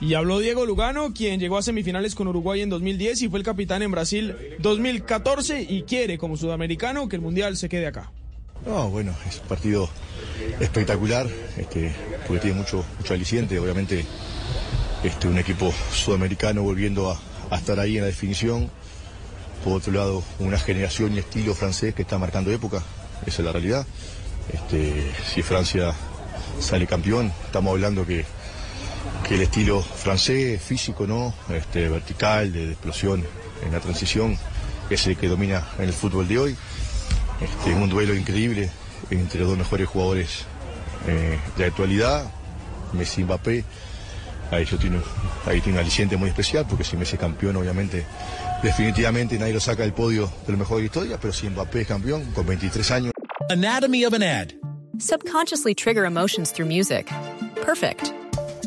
Y habló Diego Lugano, quien llegó a semifinales con Uruguay en 2010 y fue el capitán en Brasil 2014 y quiere como sudamericano que el Mundial se quede acá. No, bueno, es un partido espectacular, este, porque tiene mucho, mucho aliciente, obviamente este, un equipo sudamericano volviendo a, estar ahí en la definición. Por otro lado, una generación y estilo francés que está marcando época, esa es la realidad. Este, si Francia sale campeón, estamos hablando que el estilo francés, físico, ¿no? Este, vertical, de, de explosión en la transición, es el que domina en el fútbol de hoy. Este, un duelo increíble entre los dos mejores jugadores eh, de la actualidad, Messi y Mbappé. Ahí, yo tiene, ahí tiene un aliciente muy especial, porque si Messi es campeón, obviamente, definitivamente nadie lo saca del podio de lo mejor de la historia, pero si Mbappé es campeón, con 23 años. Anatomy of an ad. Subconsciously trigger emotions through music. Perfect.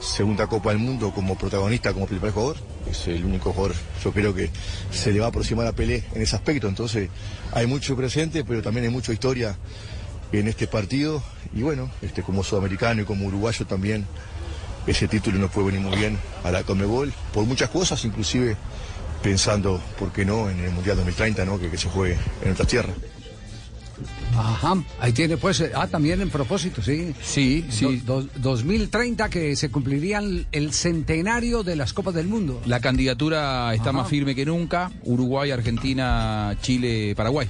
Segunda Copa del Mundo como protagonista, como principal jugador. Es el único jugador, yo creo que se le va a aproximar a Pelé en ese aspecto. Entonces, hay mucho presente, pero también hay mucha historia en este partido. Y bueno, este, como sudamericano y como uruguayo también, ese título nos puede venir muy bien a la Comebol por muchas cosas, inclusive pensando, ¿por qué no?, en el Mundial 2030, ¿no?, que, se juegue en nuestra tierra. Ajá, ahí tiene pues, eh, ah, también en propósito, sí. Sí, sí. Do- do- 2030 que se cumplirían el centenario de las Copas del Mundo. La candidatura está Ajá. más firme que nunca. Uruguay, Argentina, Chile, Paraguay.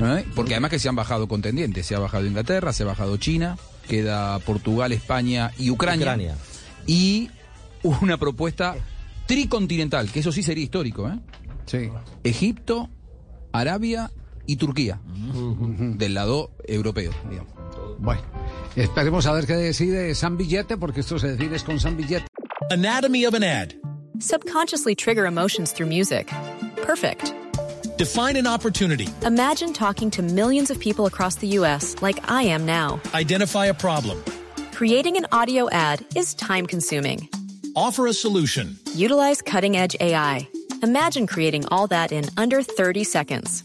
¿Eh? Porque además que se han bajado contendientes. Se ha bajado Inglaterra, se ha bajado China, queda Portugal, España y Ucrania. Ucrania. Y una propuesta tricontinental, que eso sí sería histórico. ¿eh? Sí. Egipto, Arabia y Turquía. Del lado europeo, digamos. Bueno, esperemos a ver qué decide San Billete, porque esto se define es con San Billete. Anatomy of an ad. Subconsciously trigger emotions through music. Perfect. Define an opportunity. Imagine talking to millions of people across the U.S. like I am now. Identify a problem. Creating an audio ad is time consuming. Offer a solution. Utilize cutting edge AI. Imagine creating all that in under 30 seconds.